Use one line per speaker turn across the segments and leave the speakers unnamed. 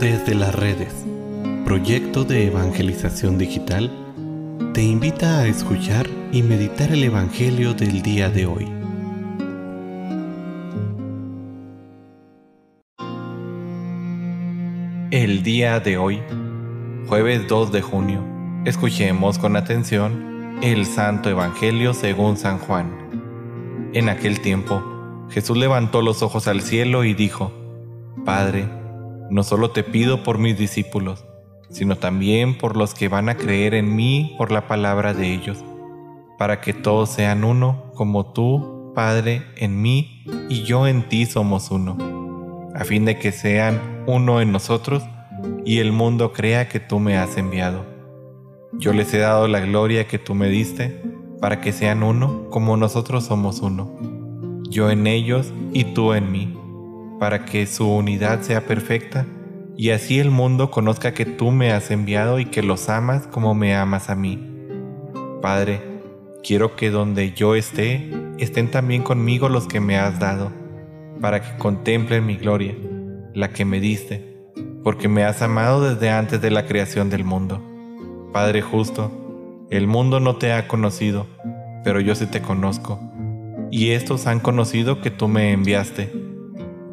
Desde las redes, proyecto de evangelización digital, te invita a escuchar y meditar el Evangelio del día de hoy. El día de hoy, jueves 2 de junio, escuchemos con atención el Santo Evangelio según San Juan. En aquel tiempo, Jesús levantó los ojos al cielo y dijo, Padre, no solo te pido por mis discípulos, sino también por los que van a creer en mí por la palabra de ellos, para que todos sean uno, como tú, Padre, en mí y yo en ti somos uno, a fin de que sean uno en nosotros y el mundo crea que tú me has enviado. Yo les he dado la gloria que tú me diste, para que sean uno como nosotros somos uno, yo en ellos y tú en mí para que su unidad sea perfecta, y así el mundo conozca que tú me has enviado y que los amas como me amas a mí. Padre, quiero que donde yo esté, estén también conmigo los que me has dado, para que contemplen mi gloria, la que me diste, porque me has amado desde antes de la creación del mundo. Padre justo, el mundo no te ha conocido, pero yo sí te conozco, y estos han conocido que tú me enviaste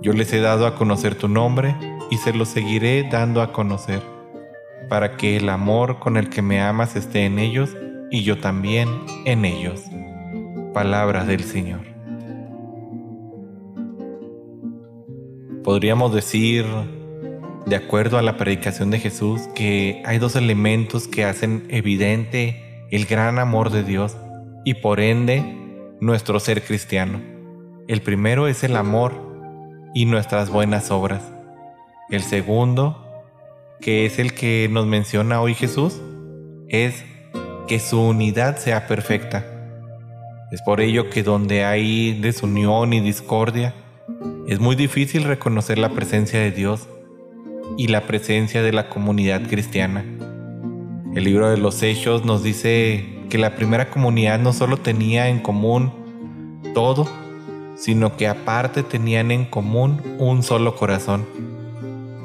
yo les he dado a conocer tu nombre y se lo seguiré dando a conocer, para que el amor con el que me amas esté en ellos y yo también en ellos. Palabras del Señor. Podríamos decir, de acuerdo a la predicación de Jesús, que hay dos elementos que hacen evidente el gran amor de Dios y por ende nuestro ser cristiano. El primero es el amor y nuestras buenas obras. El segundo, que es el que nos menciona hoy Jesús, es que su unidad sea perfecta. Es por ello que donde hay desunión y discordia, es muy difícil reconocer la presencia de Dios y la presencia de la comunidad cristiana. El libro de los Hechos nos dice que la primera comunidad no solo tenía en común todo, sino que aparte tenían en común un solo corazón.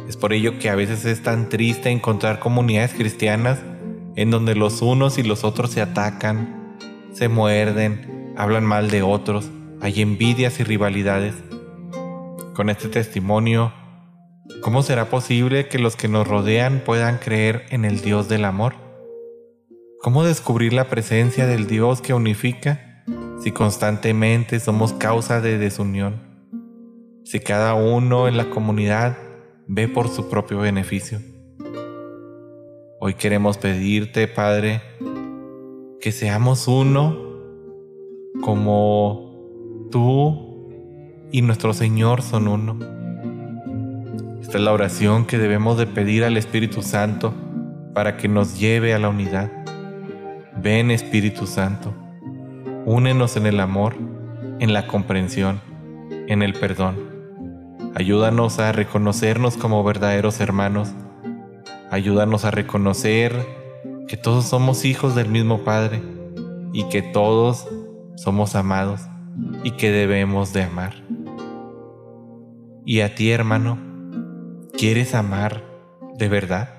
Es por ello que a veces es tan triste encontrar comunidades cristianas en donde los unos y los otros se atacan, se muerden, hablan mal de otros, hay envidias y rivalidades. Con este testimonio, ¿cómo será posible que los que nos rodean puedan creer en el Dios del amor? ¿Cómo descubrir la presencia del Dios que unifica si constantemente somos causa de desunión, si cada uno en la comunidad ve por su propio beneficio. Hoy queremos pedirte, Padre, que seamos uno como tú y nuestro Señor son uno. Esta es la oración que debemos de pedir al Espíritu Santo para que nos lleve a la unidad. Ven Espíritu Santo. Únenos en el amor, en la comprensión, en el perdón. Ayúdanos a reconocernos como verdaderos hermanos. Ayúdanos a reconocer que todos somos hijos del mismo Padre y que todos somos amados y que debemos de amar. Y a ti, hermano, ¿quieres amar de verdad?